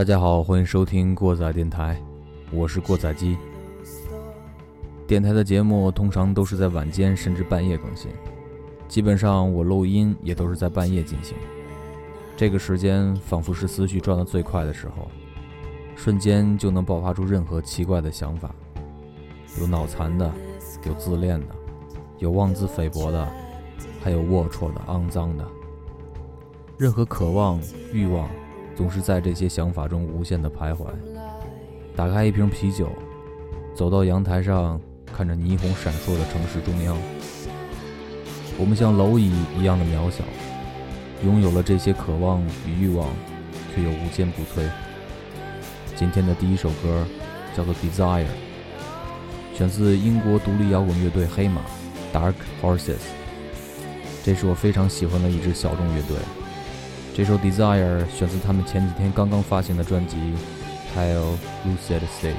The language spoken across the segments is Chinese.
大家好，欢迎收听过载电台，我是过载机。电台的节目通常都是在晚间甚至半夜更新，基本上我录音也都是在半夜进行。这个时间仿佛是思绪转得最快的时候，瞬间就能爆发出任何奇怪的想法，有脑残的，有自恋的，有妄自菲薄的，还有龌龊的、肮脏的。任何渴望、欲望，总是在这些想法中无限的徘徊。打开一瓶啤酒，走到阳台上，看着霓虹闪烁的城市中央，我们像蝼蚁一样的渺小，拥有了这些渴望与欲望，却又无坚不摧。今天的第一首歌叫做《Desire》，选自英国独立摇滚乐队黑马 （Dark Horses）。这是我非常喜欢的一支小众乐队。这首《Desire》选自他们前几天刚刚发行的专辑《Pale Lucid State》。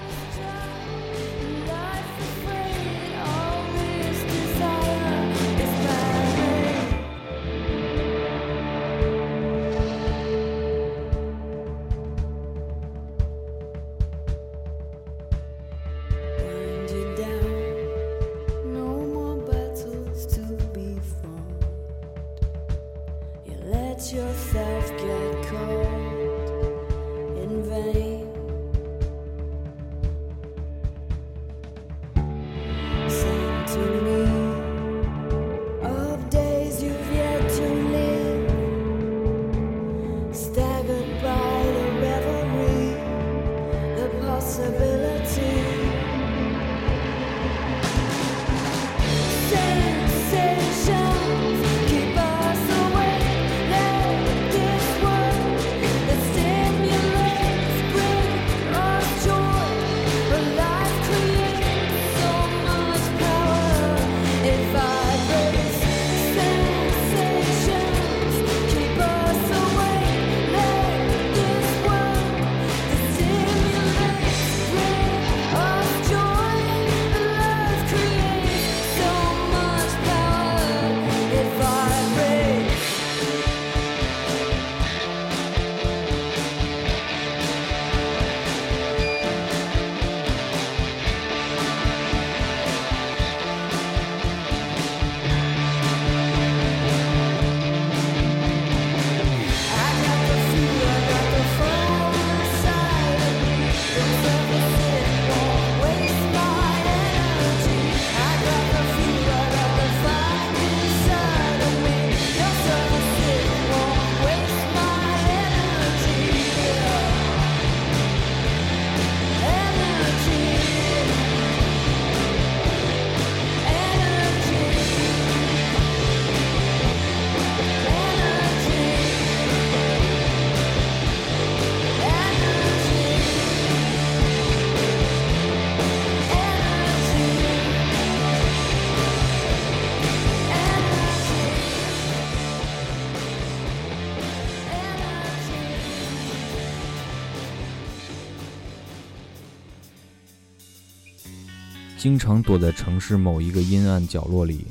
经常躲在城市某一个阴暗角落里，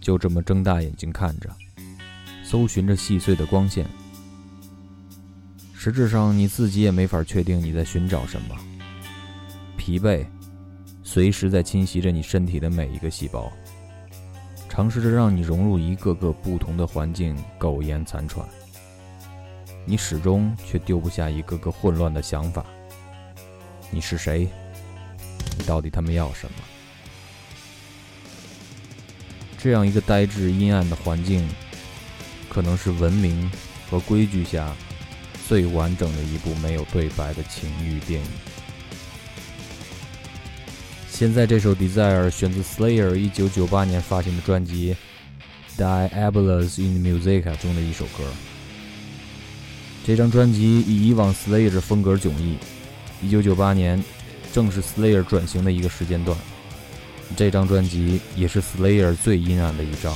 就这么睁大眼睛看着，搜寻着细碎的光线。实质上，你自己也没法确定你在寻找什么。疲惫，随时在侵袭着你身体的每一个细胞，尝试着让你融入一个个不同的环境，苟延残喘。你始终却丢不下一个个混乱的想法。你是谁？你到底他们要什么？这样一个呆滞阴暗的环境，可能是文明和规矩下最完整的一部没有对白的情欲电影。现在这首《Desire》选自 Slayer 一九九八年发行的专辑《Diabolus in Music》中的一首歌。这张专辑以以往 Slayer 风格迥异。一九九八年正是 Slayer 转型的一个时间段。这张专辑也是 Slayer 最阴暗的一张。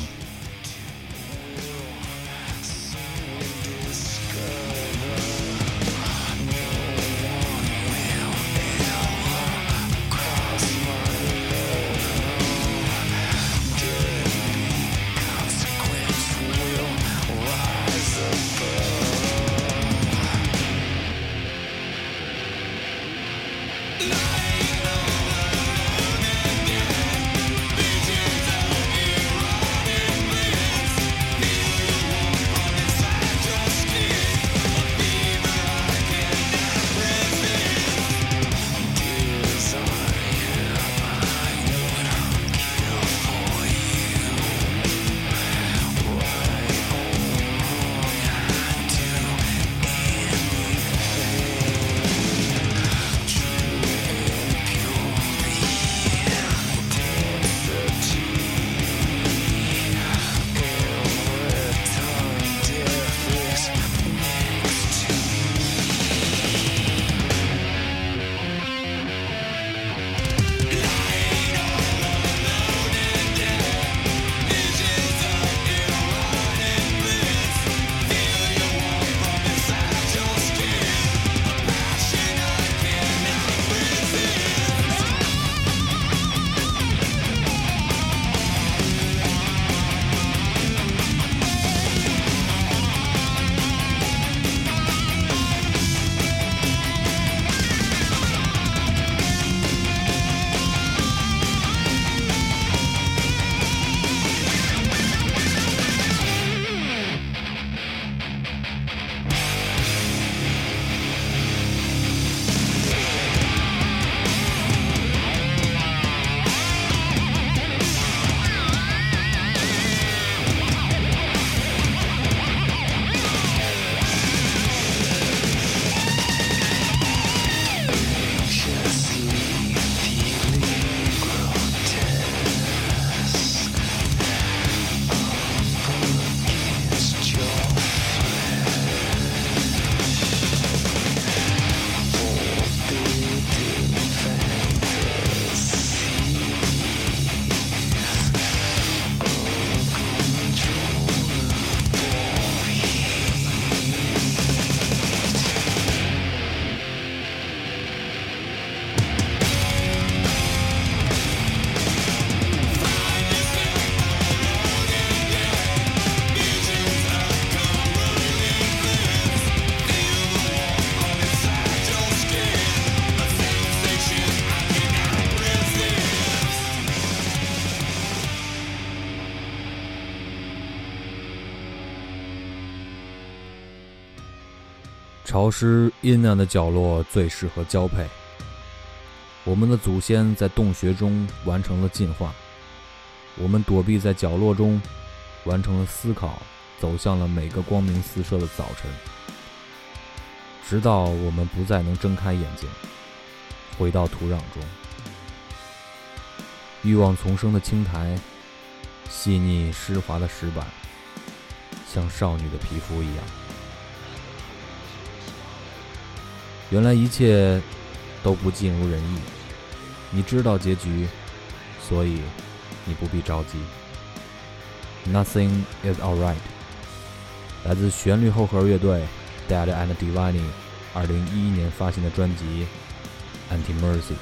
潮湿阴暗的角落最适合交配。我们的祖先在洞穴中完成了进化，我们躲避在角落中，完成了思考，走向了每个光明四射的早晨，直到我们不再能睁开眼睛，回到土壤中。欲望丛生的青苔，细腻湿滑的石板，像少女的皮肤一样。原来一切都不尽如人意，你知道结局，所以你不必着急。Nothing is alright。来自旋律后核乐队 Dad and Divine，二零一一年发行的专辑《Anti Mercy》。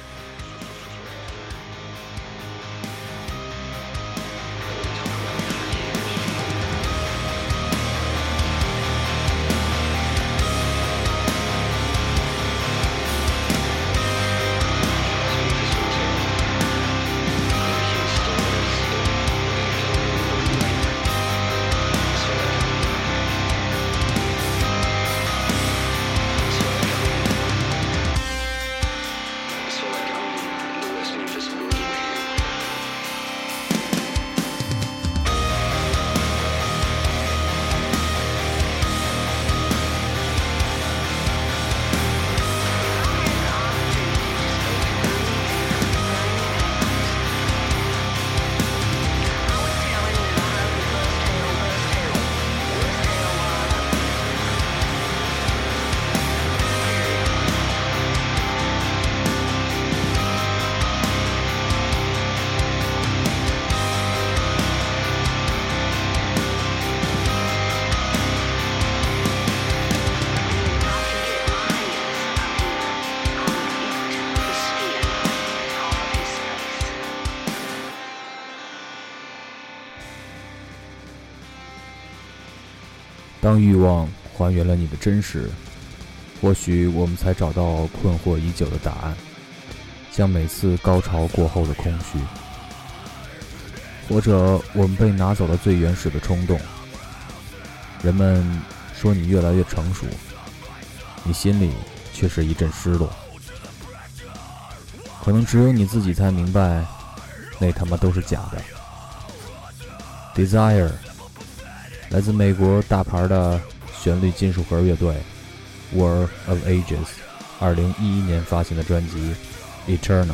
当欲望还原了你的真实，或许我们才找到困惑已久的答案。像每次高潮过后的空虚，或者我们被拿走了最原始的冲动。人们说你越来越成熟，你心里却是一阵失落。可能只有你自己才明白，那他妈都是假的。Desire。来自美国大牌的旋律金属盒乐队 War of Ages，二零一一年发行的专辑《Eternal》。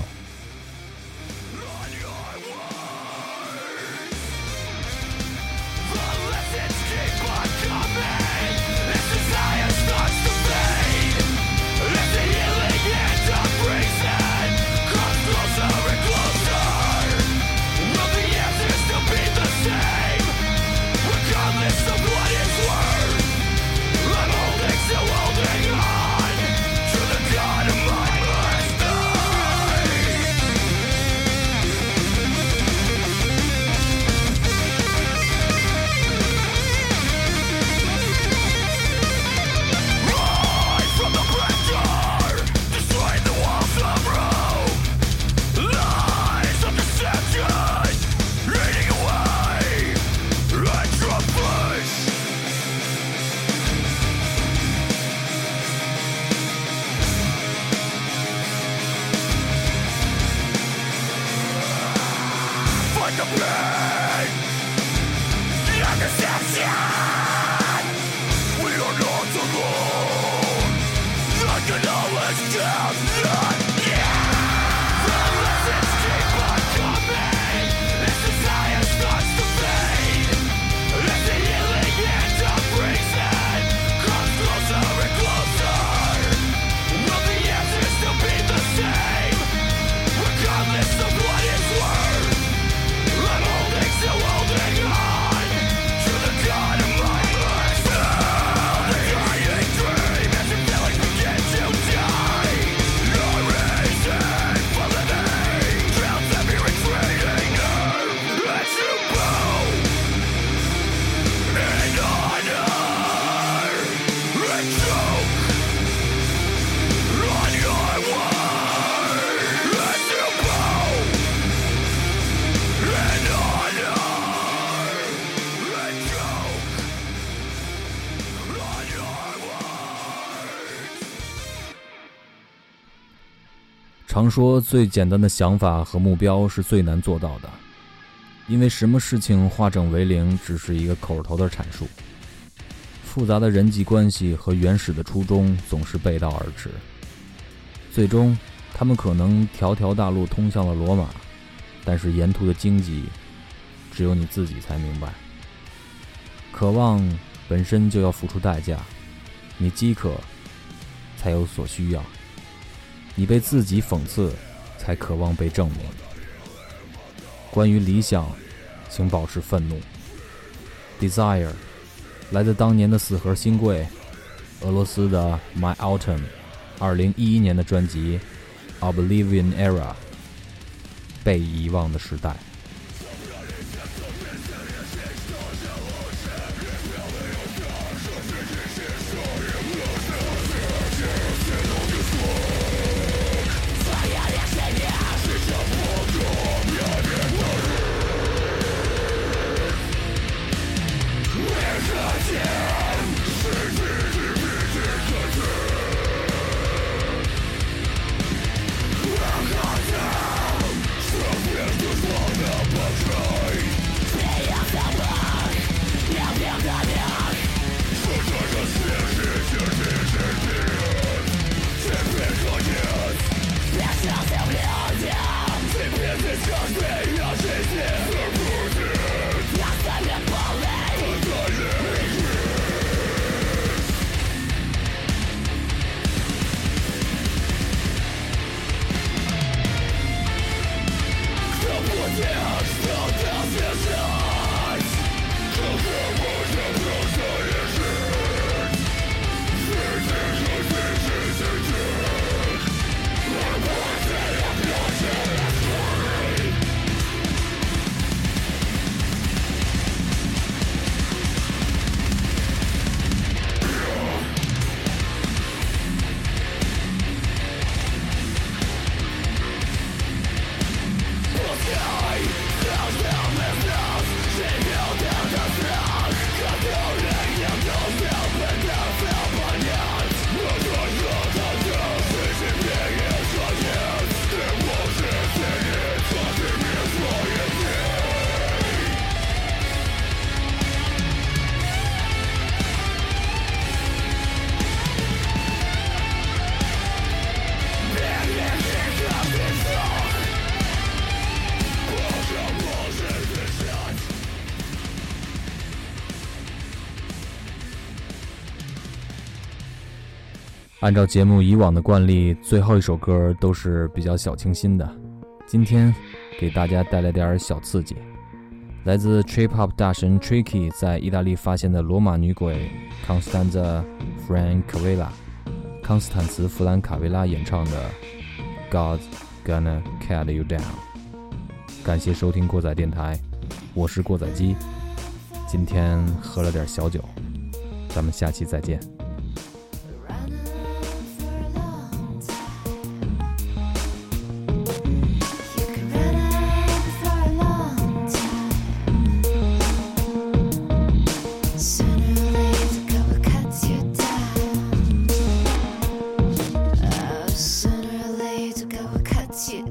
常说最简单的想法和目标是最难做到的，因为什么事情化整为零只是一个口头的阐述，复杂的人际关系和原始的初衷总是背道而驰。最终，他们可能条条大路通向了罗马，但是沿途的荆棘，只有你自己才明白。渴望本身就要付出代价，你饥渴，才有所需要。你被自己讽刺，才渴望被证明。关于理想，请保持愤怒。Desire，来自当年的四核新贵，俄罗斯的 My Autumn，二零一一年的专辑 Oblivion Era，被遗忘的时代。按照节目以往的惯例，最后一首歌都是比较小清新的。今天给大家带来点小刺激，来自 Trip Hop 大神 Tricky 在意大利发现的罗马女鬼 Constanza Francavilla 康斯坦茨·弗兰卡维拉演唱的《God's Gonna Cut You Down》。感谢收听过载电台，我是过载机。今天喝了点小酒，咱们下期再见。气。